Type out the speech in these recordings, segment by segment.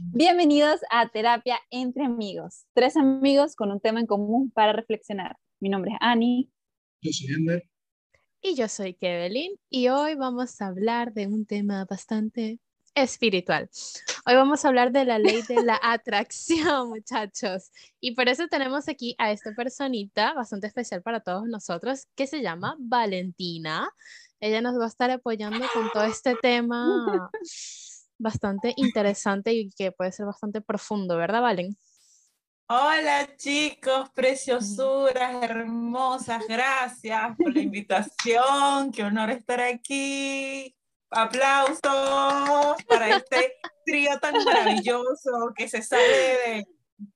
Bienvenidos a Terapia entre Amigos. Tres amigos con un tema en común para reflexionar. Mi nombre es Ani. Yo soy Ender. Y yo soy Kevelin. Y hoy vamos a hablar de un tema bastante espiritual. Hoy vamos a hablar de la ley de la atracción, muchachos. Y por eso tenemos aquí a esta personita bastante especial para todos nosotros que se llama Valentina. Ella nos va a estar apoyando con todo este tema bastante interesante y que puede ser bastante profundo, ¿verdad, Valen? Hola chicos, preciosuras, hermosas, gracias por la invitación, qué honor estar aquí. Aplausos para este trío tan maravilloso que se sale de,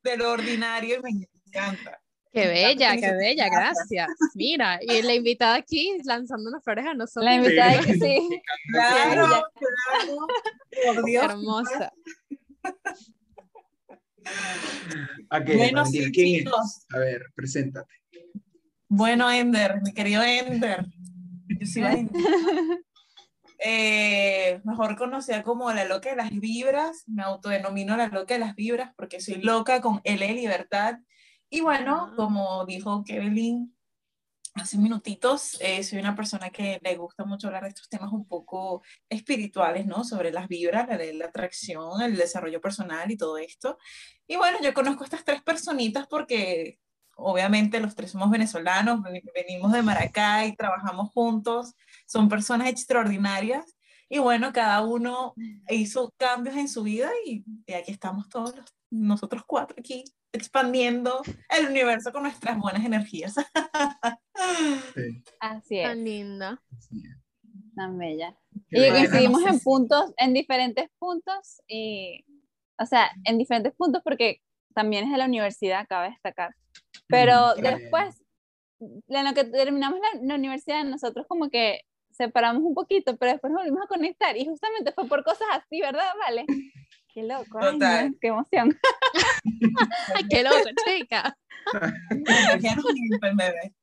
de lo ordinario y me encanta. Qué bella, qué bella, gracias. Mira, y la invitada aquí lanzando unas flores a nosotros. La invitada aquí, sí. Claro, claro. Por Dios. Hermosa. Okay, Bueno, ¿quién chicos. es? A ver, preséntate. Bueno, Ender, mi querido Ender. Yo soy. Eh, mejor conocida como la loca de las vibras, me autodenomino la loca de las vibras porque soy loca con L de libertad. Y bueno, como dijo Kevin hace minutitos, eh, soy una persona que le gusta mucho hablar de estos temas un poco espirituales, ¿no? Sobre las vibras, la, la atracción, el desarrollo personal y todo esto. Y bueno, yo conozco a estas tres personitas porque obviamente los tres somos venezolanos, ven- venimos de Maracay, trabajamos juntos, son personas extraordinarias y bueno, cada uno hizo cambios en su vida y, y aquí estamos todos los- nosotros cuatro aquí expandiendo el universo con nuestras buenas energías. Sí, Así es, Tan linda. tan bella. Qué Y coincidimos en puntos, en diferentes puntos, y, o sea, en diferentes puntos porque también es de la universidad, cabe destacar. Pero Mm, qué después, en lo que terminamos la, la universidad, nosotros como que separamos un poquito, pero después nos volvimos a conectar y justamente fue por cosas así, ¿verdad? Vale. Qué loco, ay, Total. no, qué emoción. Ay, qué loco, chica. Limpia, bebé.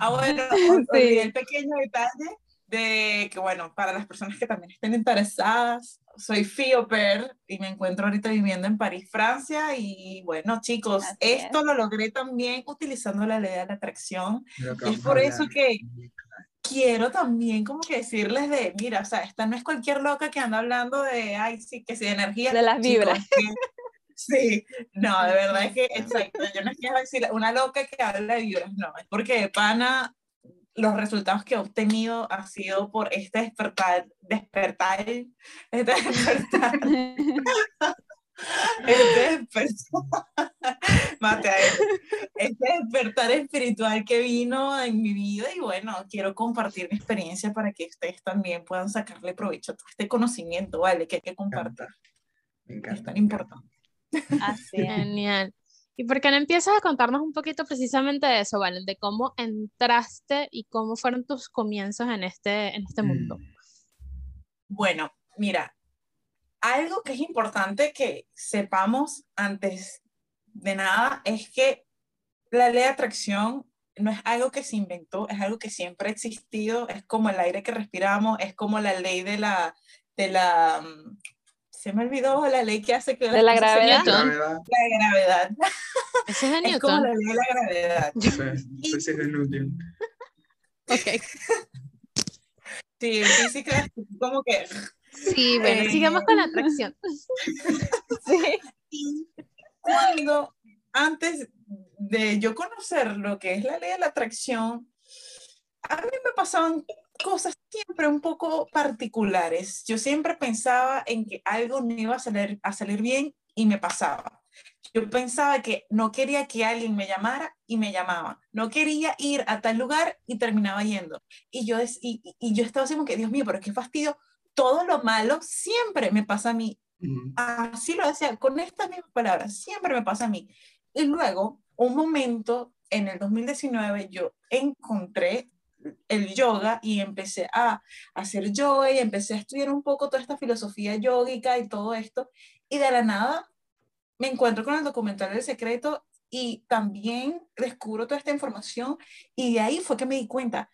ah, bueno, Sí. el pequeño detalle de que, bueno, para las personas que también estén interesadas, soy Fioper y me encuentro ahorita viviendo en París, Francia. Y bueno, chicos, Así esto lo logré también utilizando la ley de la atracción. Es por eso que quiero también como que decirles de, mira, o sea, esta no es cualquier loca que anda hablando de, ay, sí, que sí, de energía. De las vibras. sí, no, de verdad es que, exacto, yo no quiero decir una loca que habla de vibras, no, es porque de pana los resultados que he obtenido ha sido por este despertar, despertar, este despertar, este despertar, mate a él, este despertar espiritual que vino en mi vida y bueno, quiero compartir mi experiencia para que ustedes también puedan sacarle provecho a todo este conocimiento, ¿vale? Que hay que Me compartir, encanta. Me es encanta. tan me encanta. importante. Así es. Genial. ¿Y por qué no empiezas a contarnos un poquito precisamente de eso, Valen? De cómo entraste y cómo fueron tus comienzos en este, en este mundo. Mm, Bueno, mira, algo que es importante que sepamos antes de nada es que la ley de atracción no es algo que se inventó, es algo que siempre ha existido, es como el aire que respiramos, es como la ley de la, de la, mm, se me olvidó la ley que hace que De la se gravedad. la gravedad, Ese es de es como Newton. la ley de la gravedad. Sí, no sé si es de Newton. Ok. Sí, física es como que Sí, bueno, Eh, sigamos con la atracción. Sí. Cuando, antes de yo conocer lo que es la ley de la atracción, a mí me pasaban cosas siempre un poco particulares. Yo siempre pensaba en que algo no iba a salir, a salir bien y me pasaba. Yo pensaba que no quería que alguien me llamara y me llamaba. No quería ir a tal lugar y terminaba yendo. Y yo, y yo estaba así como que, Dios mío, pero qué fastidio. Todo lo malo siempre me pasa a mí así lo decía, con estas mismas palabras, siempre me pasa a mí. Y luego, un momento, en el 2019, yo encontré el yoga y empecé a hacer yoga y empecé a estudiar un poco toda esta filosofía yógica y todo esto. Y de la nada me encuentro con el documental del secreto y también descubro toda esta información y de ahí fue que me di cuenta,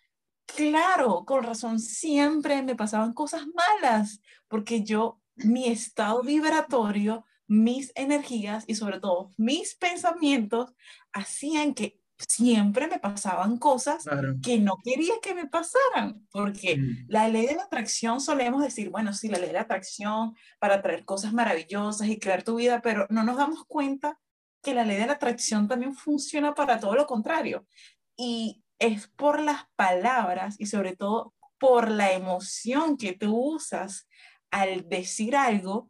claro, con razón, siempre me pasaban cosas malas, porque yo mi estado vibratorio, mis energías y sobre todo mis pensamientos hacían que siempre me pasaban cosas Claro. que no quería que me pasaran, porque Mm. la ley de la atracción solemos decir, bueno, sí, la ley de la atracción para traer cosas maravillosas y crear tu vida, pero no nos damos cuenta que la ley de la atracción también funciona para todo lo contrario. Y es por las palabras y sobre todo por la emoción que tú usas al decir algo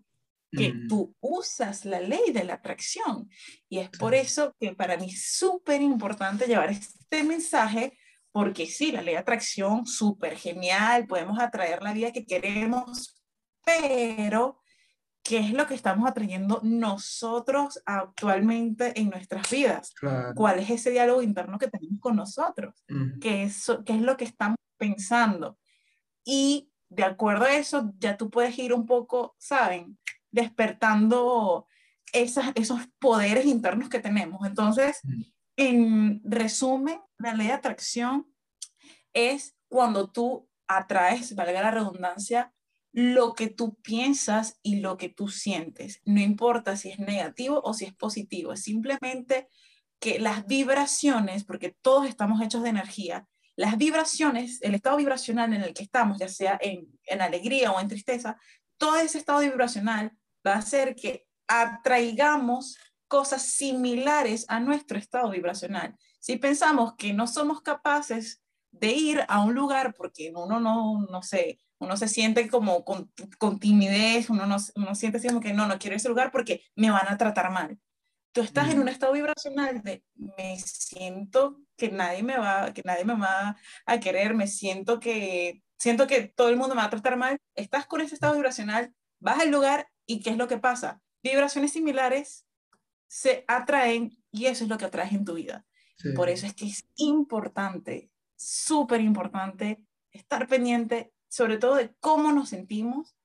que Mm. tú usas la ley de la atracción. Y es por eso que para mí es súper importante llevar este mensaje, porque sí, la ley de atracción, súper genial, podemos atraer la vida que queremos, pero ¿qué es lo que estamos atrayendo nosotros actualmente en nuestras vidas? Claro. ¿Cuál es ese diálogo interno que tenemos con nosotros? Mm. qué es, qué es lo que estamos pensando. Y de acuerdo a eso, ya tú puedes ir un poco, ¿saben? Despertando esas, esos poderes internos que tenemos. Entonces, en resumen, la ley de atracción es cuando tú atraes, valga la redundancia, lo que tú piensas y lo que tú sientes. No importa si es negativo o si es positivo, es simplemente que las vibraciones, porque todos estamos hechos de energía, las vibraciones, el estado vibracional en el que estamos, ya sea en, alegría o en tristeza, todo ese estado vibracional va a hacer que atraigamos cosas similares a nuestro estado vibracional. Si pensamos que no somos capaces de ir a un lugar porque uno no, no sé, uno se siente como con, con timidez, uno, no, uno siente así como que no, no quiero ese lugar porque me van a tratar mal. Tú estás en un estado vibracional de me siento que nadie me va, que nadie me va a querer, me siento que siento que todo el mundo me va a tratar mal. Estás con ese estado vibracional, vas al lugar y ¿qué es lo que pasa? Vibraciones similares se atraen y eso es lo que atraes en tu vida. Sí. Por eso es que es importante, súper importante, estar pendiente, sobre todo de cómo nos sentimos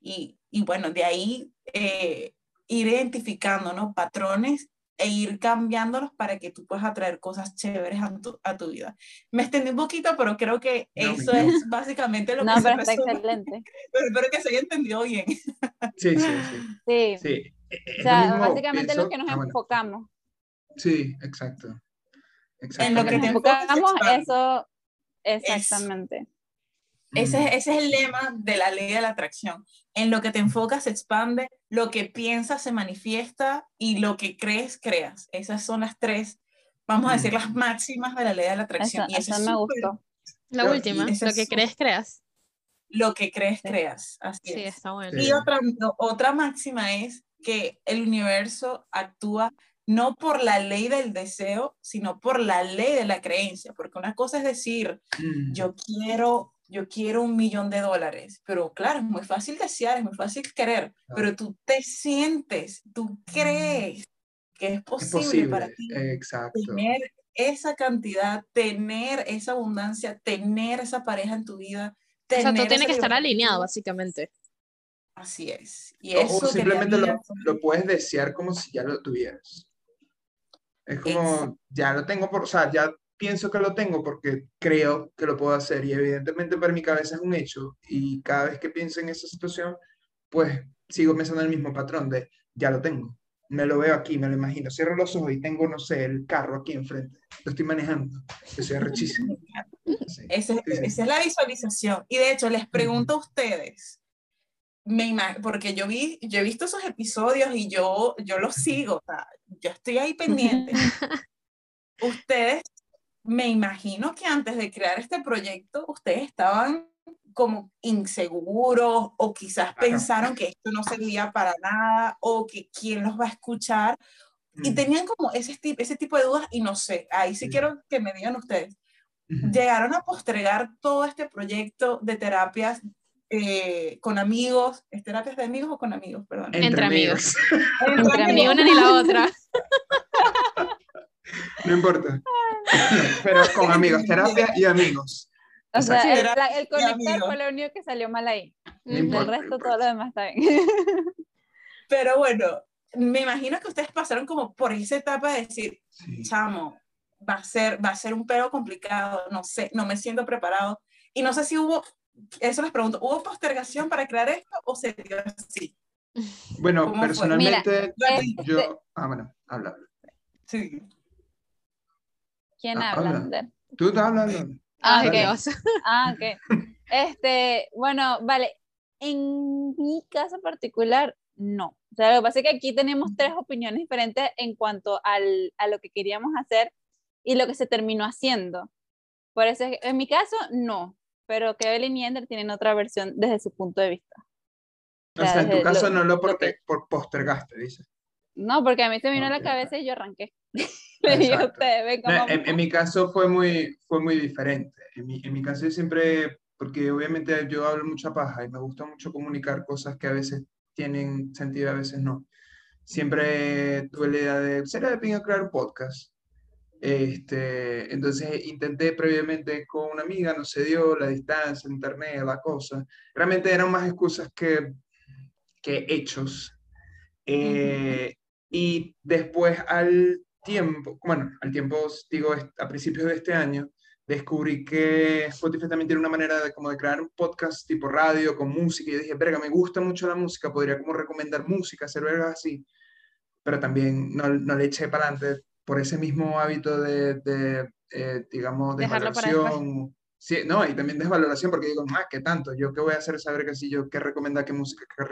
y, y bueno, de ahí eh, ir identificando ¿no? patrones e ir cambiándolos para que tú puedas atraer cosas chéveres a tu, a tu vida. Me extendí un poquito, pero creo que No, eso encanta. es básicamente lo No, que se pero está resume. excelente. Pero espero que se haya entendido bien. Sí, sí, sí. Sí. sí. E- O es lo sea, básicamente pienso- lo que nos ah, bueno. enfocamos. Sí, exacto. En lo que nos enfocamos, eso, exactamente. Ese, es- ese es el lema de la ley de la atracción. En lo que te enfocas se expande, lo que piensas se manifiesta y lo que crees, creas. Esas son las tres, vamos a decir, las máximas de la ley de la atracción. Eso, y eso eso es me súper- gustó. La última, lo que crees, creas. Lo que crees, Sí. creas. Así Sí, es. está bueno. Sí. Y otra, otra máxima es que el universo actúa no por la ley del deseo, sino por la ley de la creencia. Porque una cosa es decir, Mm. yo quiero, yo quiero un millón de dólares, pero claro, es muy fácil desear, es muy fácil querer, pero tú te sientes, tú crees que es es posible, para ti Exacto. tener esa cantidad, tener esa abundancia, tener esa pareja en tu vida. O sea, tener todo tiene esa que estar alineado, básicamente. Así es. Y O- eso o simplemente lo, lo puedes desear como si ya lo tuvieras. Es como, Exacto. ya lo tengo por, o sea, ya pienso que lo tengo porque creo que lo puedo hacer y evidentemente para mi cabeza es un hecho y cada vez que pienso en esa situación, pues sigo pensando en el mismo patrón de, ya lo tengo, me lo veo aquí, me lo imagino, cierro los ojos y tengo, no sé, el carro aquí enfrente, lo estoy manejando, yo soy arrechísimo. Sí. Ese- Sí, sí. Esa es la visualización. Y de hecho, les pregunto a ustedes, me porque yo, vi, yo he visto esos episodios y yo, yo los sigo, o sea, yo estoy ahí pendiente. ustedes, me imagino que antes de crear este proyecto, ustedes estaban como inseguros o quizás Claro. pensaron que esto no servía para nada o que quién los va a escuchar y Mm, tenían como ese, ti- ese tipo de dudas y no sé, ahí sí Sí. quiero que me digan ustedes, llegaron a postergar todo este proyecto de terapias eh, con amigos, ¿es terapias de amigos o con amigos? Perdón. Entre amigos. Entre Ni una ni la otra. No importa. Pero con amigos, terapia y amigos. O sea, Exacto. el, la- el conectar fue lo único que salió mal ahí. No importa, no resto, todo lo demás está bien. Pero bueno, me imagino que ustedes pasaron como por esa etapa de decir, Sí. chamo, va a ser, va a ser un pedo complicado, no sé, no me siento preparado. Y no sé si hubo eso les pregunto, ¿hubo postergación para crear esto o se dio así? Bueno, personalmente, este- yo... Ah, bueno, habla. Sí. ¿Quién Ah, habla? habla. Tú estás hablando. Ah, Ay, ok. Dale. Dios. Ah, ok. Este, bueno, vale. En mi caso particular, no. O sea, lo que pasa es que aquí tenemos tres opiniones diferentes en cuanto al, a lo que queríamos hacer y lo que se terminó haciendo. Por eso, es- en mi caso, no. Pero que Evelyn y Ender tienen otra versión desde su punto de vista. O sea, en tu caso lo- no lo lo porque, que- postergaste, dices. No, porque a mí se me vino a la cabeza y yo arranqué. Le dije a Exacto. ustedes, ven No, cómo en, en mi caso fue muy, fue muy diferente. En mi, en mi caso yo siempre, porque obviamente yo hablo mucha paja y me gusta mucho comunicar cosas que a veces tienen sentido, a veces no. Siempre tuve la idea de, ¿será de pinga crear un podcast? Este, entonces intenté previamente con una amiga, no se dio, la distancia, internet, la cosa. Realmente eran más excusas que, que hechos. Eh, y después al tiempo, bueno, al tiempo, digo, a principios de este año, descubrí que Spotify también tiene una manera de como de crear un podcast tipo radio con música y yo dije, verga, me gusta mucho la música, podría como recomendar música, hacer vergas así, pero también no, no le eché para adelante por ese mismo hábito de, de, eh, digamos, desvaloración. Sí, no, y también desvaloración porque digo, más que tanto, yo qué voy a hacer saber que si yo qué recomendar, qué música, qué.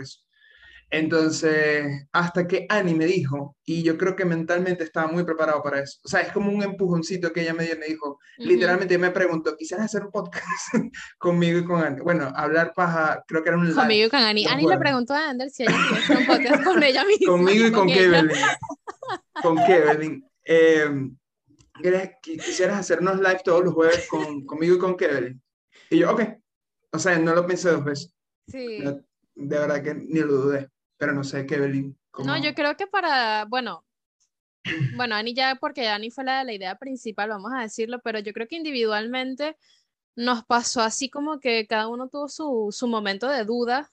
Entonces, hasta que Annie me dijo, y yo creo que mentalmente estaba muy preparado para eso. O sea, es como un empujoncito que ella me dio me dijo, literalmente me preguntó, ¿quisieras hacer un podcast conmigo y con Annie? Bueno, hablar paja, creo que era un live. Conmigo y con los Ani le preguntó a Ander si ella quería hacer un podcast con ella misma. Conmigo y con. Kevin. Con Kevin. Eh, ¿quieres- qui- quisieras hacernos live todos los jueves con, conmigo y con Kevin. Y yo, ok. O sea, no lo pensé dos veces. Sí. No, De verdad que ni lo dudé. Pero no sé, Kevin. ¿cómo? No, yo creo que para, bueno, bueno, Ani ya, porque Ani fue la, la idea principal, vamos a decirlo, pero yo creo que individualmente nos pasó así como que cada uno tuvo su, su momento de duda.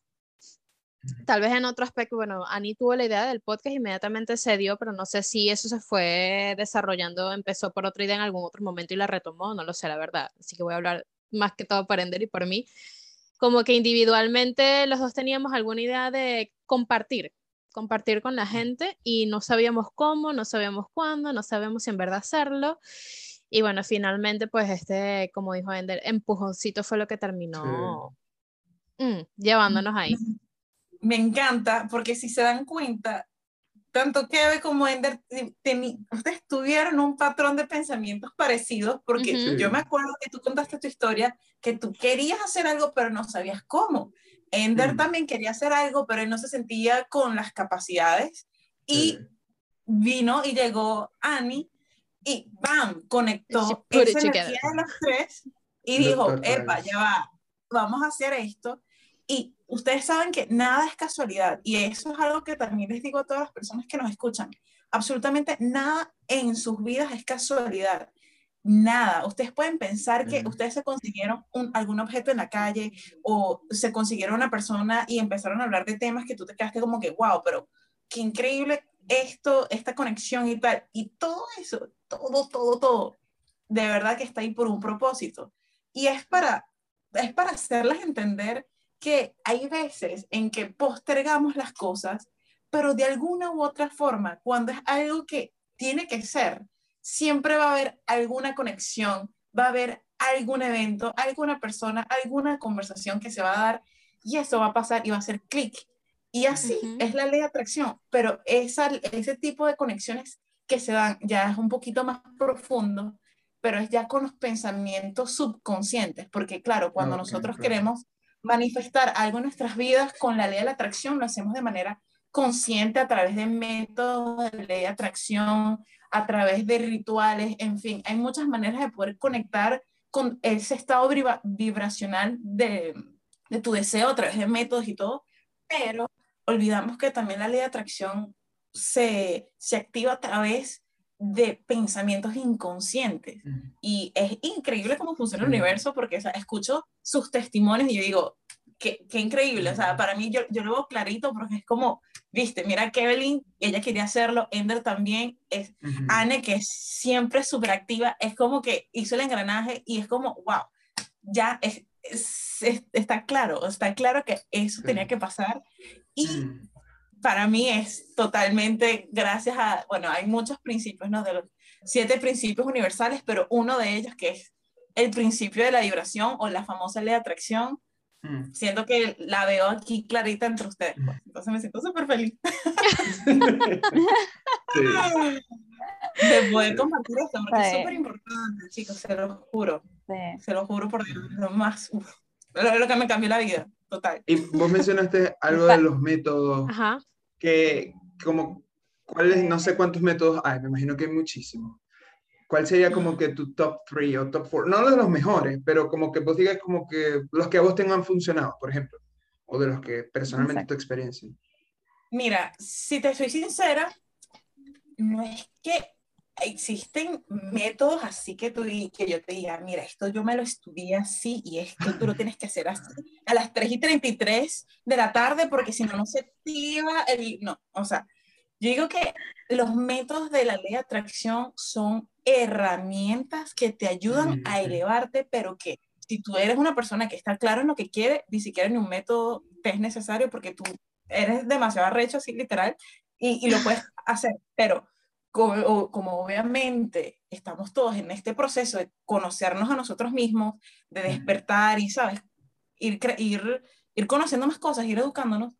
Tal vez en otro aspecto, bueno, Ani tuvo la idea del podcast, inmediatamente se dio, pero no sé si eso se fue desarrollando, empezó por otra idea en algún otro momento y la retomó, no lo sé, la verdad. Así que voy a hablar más que todo por Ender y por mí. Como que individualmente los dos teníamos alguna idea de compartir, compartir con la gente y no sabíamos cómo, no sabíamos cuándo, no sabíamos si en verdad hacerlo. Y bueno, finalmente, pues este, como dijo Ender, empujoncito fue lo que terminó mm, llevándonos ahí. Me encanta porque si se dan cuenta, tanto Kevin como Ender, ustedes tuvieron un patrón de pensamientos parecidos porque Ujú. yo me acuerdo que tú contaste tu historia, que tú querías hacer algo pero no sabías cómo. Ender Mm. también quería hacer algo pero él no se sentía con las capacidades y Sí. vino y llegó Annie y ¡bam! Conectó esa energía de los tres y dijo, epa, ya va, vamos a hacer esto. Y ustedes saben que nada es casualidad y eso es algo que también les digo a todas las personas que nos escuchan. Absolutamente nada en sus vidas es casualidad. Nada. Ustedes pueden pensar que ustedes se consiguieron un- algún objeto en la calle o se consiguieron una persona y empezaron a hablar de temas que tú te quedaste como que, wow, pero qué increíble esto, esta conexión y tal. Y todo eso, todo, todo, todo, de verdad que está ahí por un propósito. Y es para, es para hacerles entender que hay veces en que postergamos las cosas, pero de alguna u otra forma, cuando es algo que tiene que ser, siempre va a haber alguna conexión, va a haber algún evento, alguna persona, alguna conversación que se va a dar y eso va a pasar y va a hacer clic. Y así es la ley de atracción, pero esa, ese tipo de conexiones que se dan ya es un poquito más profundo, pero es ya con los pensamientos subconscientes, porque claro, cuando nosotros claro. queremos manifestar algo en nuestras vidas con la ley de la atracción, lo hacemos de manera consciente a través de métodos de ley de atracción, a través de rituales, en fin, hay muchas maneras de poder conectar con ese estado vibra- vibracional de, de tu deseo a través de métodos y todo, pero olvidamos que también la ley de atracción se, se activa a través de pensamientos inconscientes. Y es increíble cómo funciona el universo porque o sea, escucho sus testimonios y yo digo, qué, qué increíble. O sea, para mí yo, yo lo veo clarito porque es como, viste, mira Kevin, ella quería hacerlo, Ender también, es. Anne, que es siempre súper activa, es como que hizo el engranaje y es como, wow, ya es, es- es- está claro, está claro que eso Sí. tenía que pasar y para mí es totalmente gracias a, bueno, hay muchos principios, ¿no? De los siete principios universales, pero uno de ellos que es el principio de la vibración o la famosa ley de atracción, mm. siento que la veo aquí clarita entre ustedes, pues. entonces me siento súper feliz Sí. de poder compartir esto, porque es Sí. súper importante, chicos, se lo juro, Sí. se lo juro por Dios, lo más, uf, lo, lo que me cambió la vida, total. Y vos mencionaste algo de los métodos Ajá. que, como, ¿cuáles? No sé cuántos métodos hay, me imagino que hay muchísimos. ¿Cuál sería como que tu top 3 o top 4? No de los mejores, pero como que vos digas como que los que a vos tengan funcionado, por ejemplo, o de los que personalmente Exacto. tu experiencia. Mira, si te soy sincera, no es que existen métodos así que, tú, que yo te diga, mira, esto yo me lo estudié así y esto tú lo tienes que hacer así a las 3 y 33 de la tarde porque si no, no se activa el... No, o sea, yo digo que los métodos de la ley de atracción son herramientas que te ayudan a elevarte, pero que si tú eres una persona que está claro en lo que quiere, ni siquiera ni un método te es necesario porque tú eres demasiado arrecho, así literal, y, y lo puedes hacer, pero como, como obviamente estamos todos en este proceso de conocernos a nosotros mismos, de despertar y, ¿sabes? Ir, ir, ir conociendo más cosas, ir educándonos,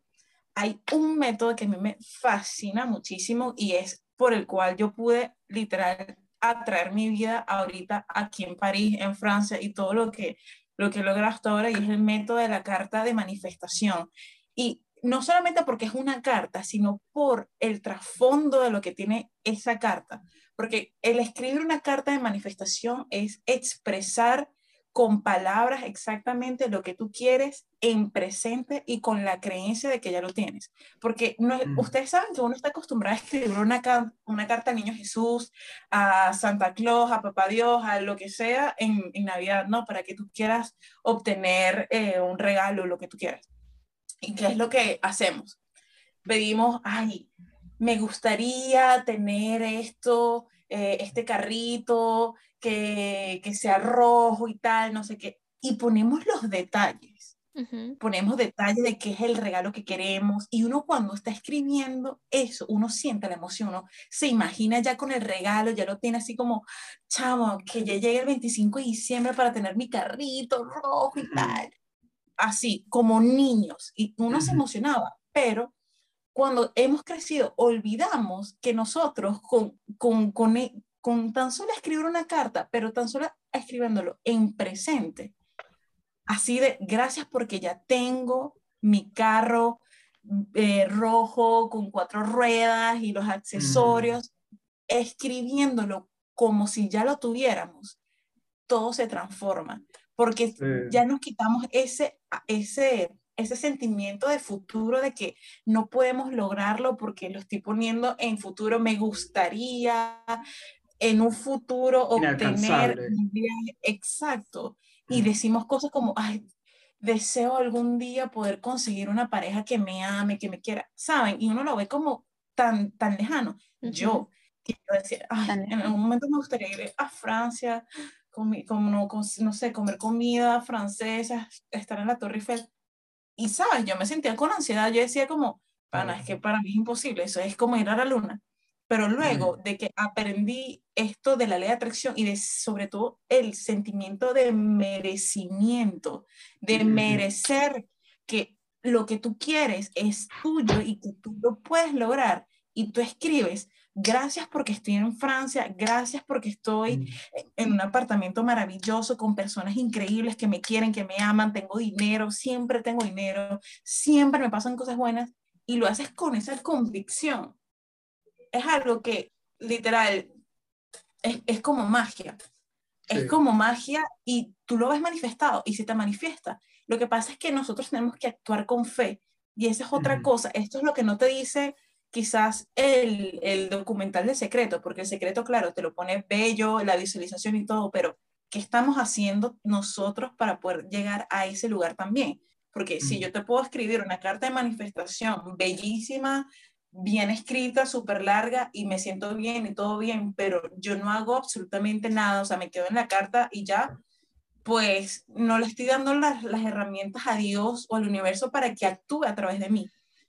hay un método que a mí me fascina muchísimo y es por el cual yo pude literal atraer mi vida ahorita aquí en París, en Francia y todo lo que, lo que he logrado hasta ahora y es el método de la carta de manifestación. Y no solamente porque es una carta, sino por el trasfondo de lo que tiene esa carta. Porque el escribir una carta de manifestación es expresar con palabras exactamente lo que tú quieres en presente y con la creencia de que ya lo tienes. Porque no, Mm. ustedes saben que uno está acostumbrado a escribir una carta al Niño Jesús, a Santa Claus, a Papá Dios, a lo que sea en, en Navidad, ¿no? Para que tú quieras obtener eh, un regalo, lo que tú quieras. ¿Y qué es lo que hacemos? Pedimos, ay, me gustaría tener esto, eh, este carrito, que, que sea rojo y tal, no sé qué. Y ponemos los detalles, Ujú. ponemos detalles de qué es el regalo que queremos. Y uno cuando está escribiendo eso, uno siente la emoción, uno se imagina ya con el regalo, ya lo tiene así como, chamo, que ya llegue el 25 de diciembre para tener mi carrito rojo y tal así, como niños, y uno se Ujú. emocionaba, pero cuando hemos crecido, olvidamos que nosotros con, con, con, e- con tan solo escribir una carta, pero tan solo escribiéndolo en presente, así de gracias porque ya tengo mi carro eh, rojo con cuatro ruedas y los accesorios, escribiéndolo como si ya lo tuviéramos, todo se transforma, porque Sí. ya nos quitamos ese, ese, ese sentimiento de futuro de que no podemos lograrlo porque lo estoy poniendo en futuro, me gustaría en un futuro obtener un viaje exacto. Y decimos cosas como, ay, deseo algún día poder conseguir una pareja que me ame, que me quiera, ¿saben? Y uno lo ve como tan, tan lejano. Yo quiero decir, ay, en algún momento me gustaría ir a Francia, comi- como, no, con- no sé, comer comida francesa, estar en la Torre Eiffel. Y, ¿sabes? Yo me sentía con ansiedad, yo decía como, pana, es que para mí es imposible, eso es como ir a la luna. Pero luego de que aprendí esto de la ley de atracción y de sobre todo el sentimiento de merecimiento, de merecer que lo que tú quieres es tuyo y que tú lo puedes lograr y tú escribes, gracias porque estoy en Francia, gracias porque estoy Mm. en un apartamento maravilloso con personas increíbles que me quieren, que me aman, tengo dinero, siempre tengo dinero, siempre me pasan cosas buenas y lo haces con esa convicción. Es algo que literal es, es como magia. Sí. Es como magia y tú lo ves manifestado y se te manifiesta. Lo que pasa es que nosotros tenemos que actuar con fe y esa es otra cosa. Esto es lo que no te dice quizás el, el documental de secreto, porque el secreto, claro, te lo pone bello, la visualización y todo, pero ¿qué estamos haciendo nosotros para poder llegar a ese lugar también? Porque si yo te puedo escribir una carta de manifestación bellísima, bien escrita, súper larga y me siento bien y todo bien, pero yo no hago absolutamente nada, o sea, me quedo en la carta y ya, pues no le estoy dando las, las herramientas a Dios o al universo para que actúe a través de mí.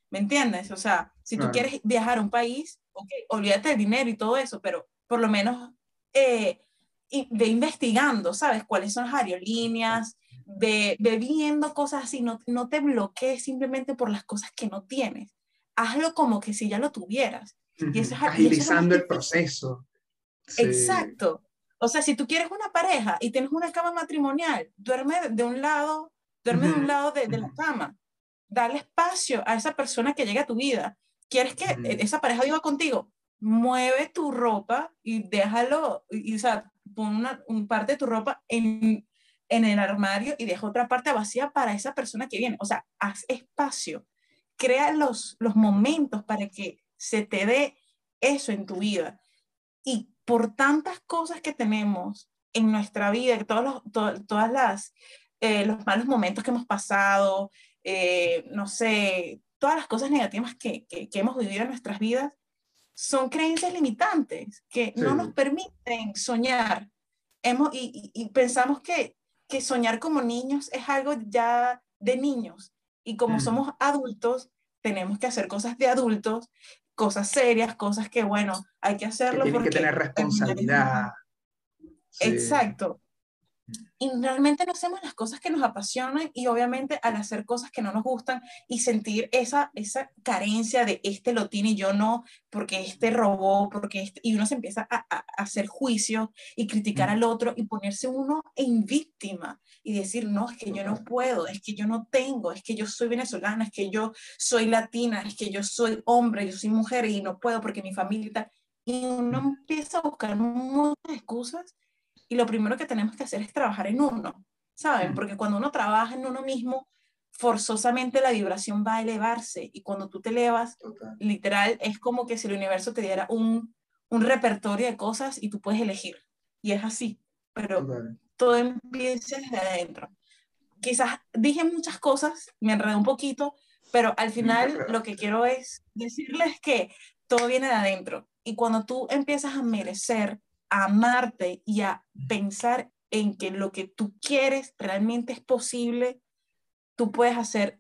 ¿Me entiendes? O sea, si tú quieres viajar a un país, ok, olvídate del dinero y todo eso, pero por lo menos eh, ve investigando, ¿sabes? ¿Cuáles son las aerolíneas? Ve, ve viendo cosas así, no, no te bloquees simplemente por las cosas que no tienes. Hazlo como que si ya lo tuvieras. Y eso es- y eso es lo más Agilizando el proceso. Sí. Exacto. O sea, si tú quieres una pareja y tienes una cama matrimonial, duerme de un lado, duerme de un lado de, de la cama. Dale espacio a esa persona que llega a tu vida. ¿Quieres que esa pareja viva contigo? Mueve tu ropa y déjalo, y, y, o sea, pon una un parte de tu ropa en, en el armario y deja otra parte vacía para esa persona que viene. O sea, haz espacio. Crea los, los momentos para que se te dé eso en tu vida. Y por tantas cosas que tenemos en nuestra vida, todos los, to- todas las, eh, los malos momentos que hemos pasado, eh, no sé, todas las cosas negativas que, que, que hemos vivido en nuestras vidas, son creencias limitantes que no nos permiten soñar. Hemos, y, y- y pensamos que, que soñar como niños es algo ya de niños. Y como Mm. somos adultos, tenemos que hacer cosas de adultos, cosas serias, cosas que, bueno, hay que Que hacerlo que porque tener responsabilidad. Sí. Exacto. Y realmente no hacemos las cosas que nos apasionan y obviamente al hacer cosas que no nos gustan y sentir esa, esa carencia de este lo tiene y yo no, porque este robó, porque este, y uno se empieza a, a- hacer juicio y criticar al otro y ponerse uno en víctima y decir, no, es que yo no puedo, es que yo no tengo, es que yo soy venezolana, es que yo soy latina, es que yo soy hombre, yo soy mujer y no puedo porque mi familia y uno empieza a buscar muchas excusas y lo primero que tenemos que hacer es trabajar en uno, ¿saben? Porque cuando uno trabaja en uno mismo, forzosamente la vibración va a elevarse y cuando tú te elevas, Total. literal, es como que si el universo te diera un, un repertorio de cosas y tú puedes elegir. Y es así, pero Total. todo empieza desde adentro. Quizás dije muchas cosas, me enredé un poquito, pero al final lo que quiero es decirles que todo viene de adentro. Y cuando tú empiezas a merecer, amarte y a pensar en que lo que tú quieres realmente es posible, tú puedes hacer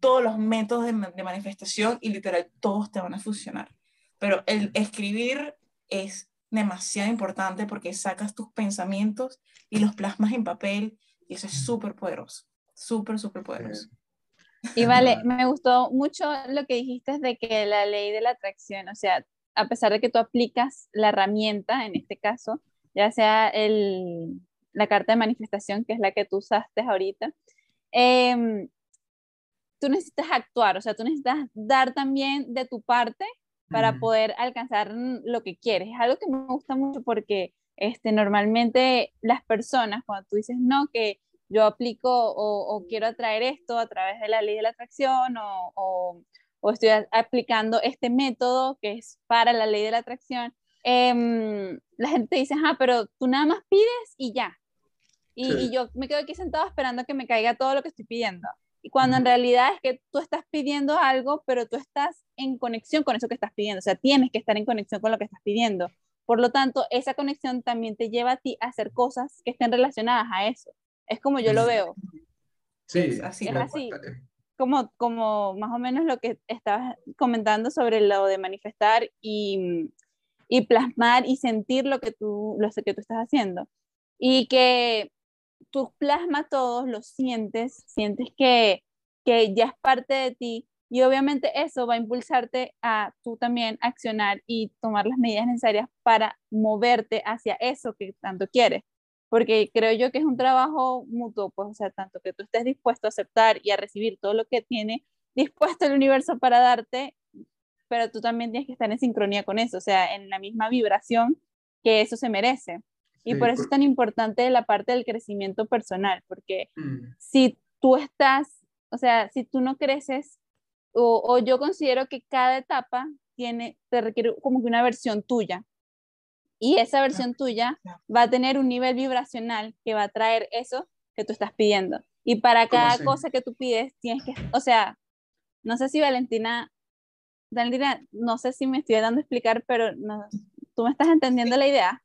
todos los métodos de, de manifestación y literal todos te van a funcionar. Pero el escribir es demasiado importante porque sacas tus pensamientos y los plasmas en papel y eso es súper poderoso, súper, súper poderoso. Y vale, me gustó mucho lo que dijiste de que la ley de la atracción, o sea, a pesar de que tú aplicas la herramienta, en este caso, ya sea el, la carta de manifestación, que es la que tú usaste ahorita, em, tú necesitas actuar, o sea, tú necesitas dar también de tu parte para poder alcanzar lo que quieres. Es algo que me gusta mucho porque este, normalmente las personas, cuando tú dices, no, que yo aplico o, o quiero atraer esto a través de la ley de la atracción o, o- o estoy aplicando este método que es para la ley de la atracción, em, la gente dice, ah, pero tú nada más pides y ya. Y, Sí. y yo me quedo aquí sentado esperando que me caiga todo lo que estoy pidiendo. Y cuando en realidad es que tú estás pidiendo algo, pero tú estás en conexión con eso que estás pidiendo. O sea, tienes que estar en conexión con lo que estás pidiendo. Por lo tanto, esa conexión también te lleva a ti a hacer cosas que estén relacionadas a eso. Es como yo lo veo, Sí, Es así, Es así. Como, como más o menos lo que estabas comentando sobre lo de manifestar y, y plasmar y sentir lo que tú, lo que tú estás haciendo. Y que tú plasmas todos, lo sientes, sientes que, que ya es parte de ti y obviamente eso va a impulsarte a tú también accionar y tomar las medidas necesarias para moverte hacia eso que tanto quieres. Porque creo yo que es un trabajo mutuo, pues, o sea, tanto que tú estés dispuesto a aceptar y a recibir todo lo que tiene dispuesto el universo para darte, pero tú también tienes que estar en sincronía con eso, o sea, en la misma vibración que eso se merece. Y Sí, por eso por- es tan importante la parte del crecimiento personal, porque Mm, si tú estás, o sea, si tú no creces, o, o yo considero que cada etapa tiene, te requiere como que una versión tuya. Y esa versión tuya va a tener un nivel vibracional que va a traer eso que tú estás pidiendo. Y para ¿Cómo cada así? cosa que tú pides, tienes que, o sea, no sé si Valentina, Valentina, no sé si me estoy dando a explicar, pero no, tú me estás entendiendo la idea.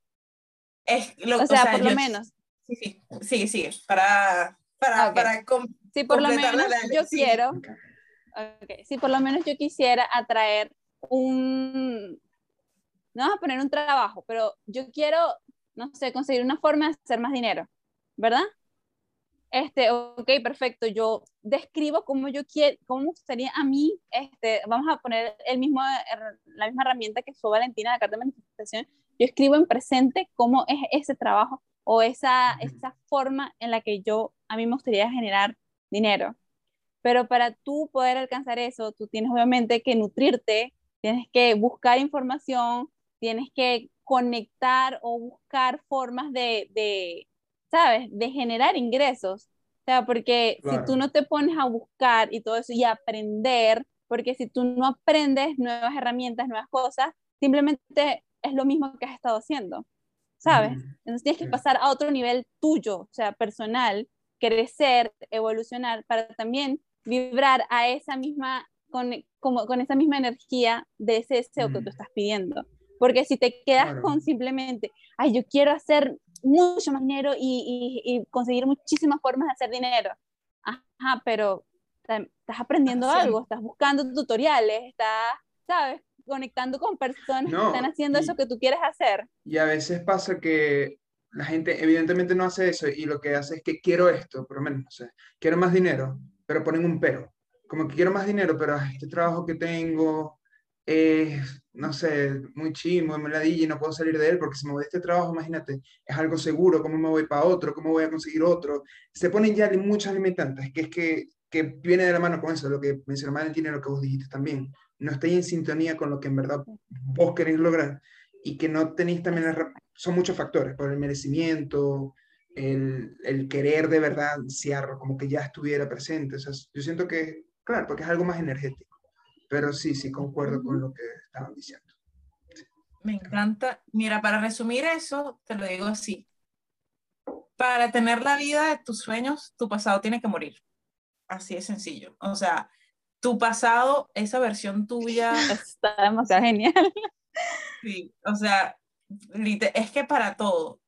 Es lo, O sea, por yo- lo menos. Sí, sí, sigue, sigue, para, para, Ok. para Si por lo la menos yo sí. quiero, si por lo menos yo quisiera atraer un, no vamos a poner un trabajo, pero yo quiero, no sé, conseguir una forma de hacer más dinero, ¿verdad? Este, ok, perfecto, yo describo cómo yo quiero, cómo me gustaría a mí, este, vamos a poner el mismo, her- la misma herramienta que fue Valentina la carta de manifestación, yo escribo en presente cómo es ese trabajo o esa, esa forma en la que yo, a mí me gustaría generar dinero. Pero para tú poder alcanzar eso, tú tienes obviamente que nutrirte, tienes que buscar información, tienes que conectar o buscar formas de, de ¿sabes? De generar ingresos. O sea, porque si Claro. tú no te pones a buscar y todo eso y aprender, porque si tú no aprendes nuevas herramientas, nuevas cosas, simplemente es lo mismo que has estado haciendo, ¿sabes? Entonces tienes que pasar a otro nivel tuyo, o sea, personal, crecer, evolucionar, para también vibrar a esa misma, con, como, con esa misma energía de ese deseo que Mm. tú estás pidiendo. Porque si te quedas Claro. con simplemente, ay, yo quiero hacer mucho más dinero y, y- y conseguir muchísimas formas de hacer dinero. Ajá, pero estás aprendiendo Haciendo. algo, estás buscando tutoriales, estás, ¿sabes? Conectando con personas que No, están haciendo y- eso que tú quieres hacer. Y a veces pasa que la gente evidentemente no hace eso y lo que hace es que quiero esto, por lo menos, no sé, quiero más dinero, pero ponen un pero. Como que quiero más dinero, pero este trabajo que tengo no sé, muy chimo, me ladilla y no puedo salir de él porque si me voy de este trabajo, imagínate, es algo seguro, ¿cómo me voy para otro? ¿Cómo voy a conseguir otro? Se ponen ya muchas limitantes, que es que, que viene de la mano con eso, lo que mencionó Valentina y lo que vos dijiste también. No estáis en sintonía con lo que en verdad vos queréis lograr y que no tenéis también, son muchos factores, por el merecimiento, el, el querer de verdad ansiarlo, como que ya estuviera presente. O sea, yo siento que, claro, porque es algo más energético, pero sí, sí, concuerdo con lo que estaban diciendo. Me encanta. Mira, para resumir eso, te lo digo así. Para tener la vida de tus sueños, tu pasado tiene que morir. Así de sencillo. O sea, tu pasado, esa versión tuya, Está demasiado genial. sí, o sea, es que para todo,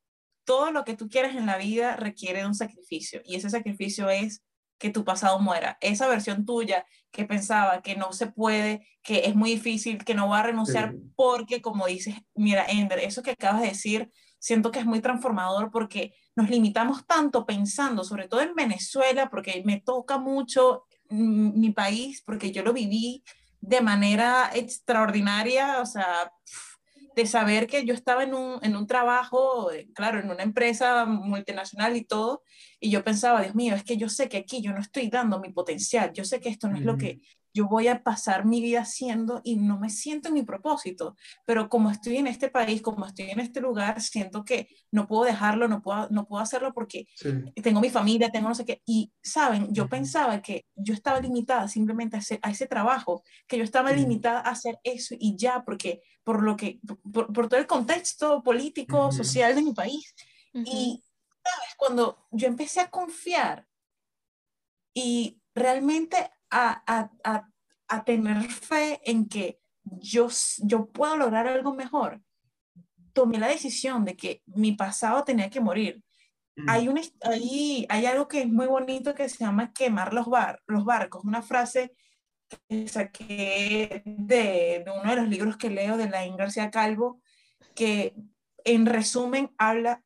todo lo que tú quieres en la vida requiere de un sacrificio y ese sacrificio es que tu pasado muera. Esa versión tuya que pensaba que no se puede, que es muy difícil, que no va a renunciar Sí. porque, como dices, mira, Ender, eso que acabas de decir, siento que es muy transformador porque nos limitamos tanto pensando, sobre todo en Venezuela, porque me toca mucho mi país, porque yo lo viví de manera extraordinaria, o sea, de saber que yo estaba en un, en un trabajo, eh, claro, en una empresa multinacional y todo, y yo pensaba, Dios mío, es que yo sé que aquí yo no estoy dando mi potencial, yo sé que esto no es lo que yo voy a pasar mi vida haciendo y no me siento en mi propósito, pero como estoy en este país, como estoy en este lugar, siento que no puedo dejarlo, no puedo, no puedo hacerlo porque Sí, tengo mi familia, tengo no sé qué, y saben, yo pensaba que yo estaba limitada simplemente a ese, a ese trabajo, que yo estaba Ujú. limitada a hacer eso y ya, porque por lo que, por, por todo el contexto político, social de mi país, y sabes, cuando yo empecé a confiar y realmente a, a, a, a tener fe en que yo, yo puedo lograr algo mejor, tomé la decisión de que mi pasado tenía que morir. Mm. Hay, his- hay, hay algo que es muy bonito que se llama quemar los, bar, los barcos, una frase que saqué de, de uno de los libros que leo de Laín García Calvo, que en resumen habla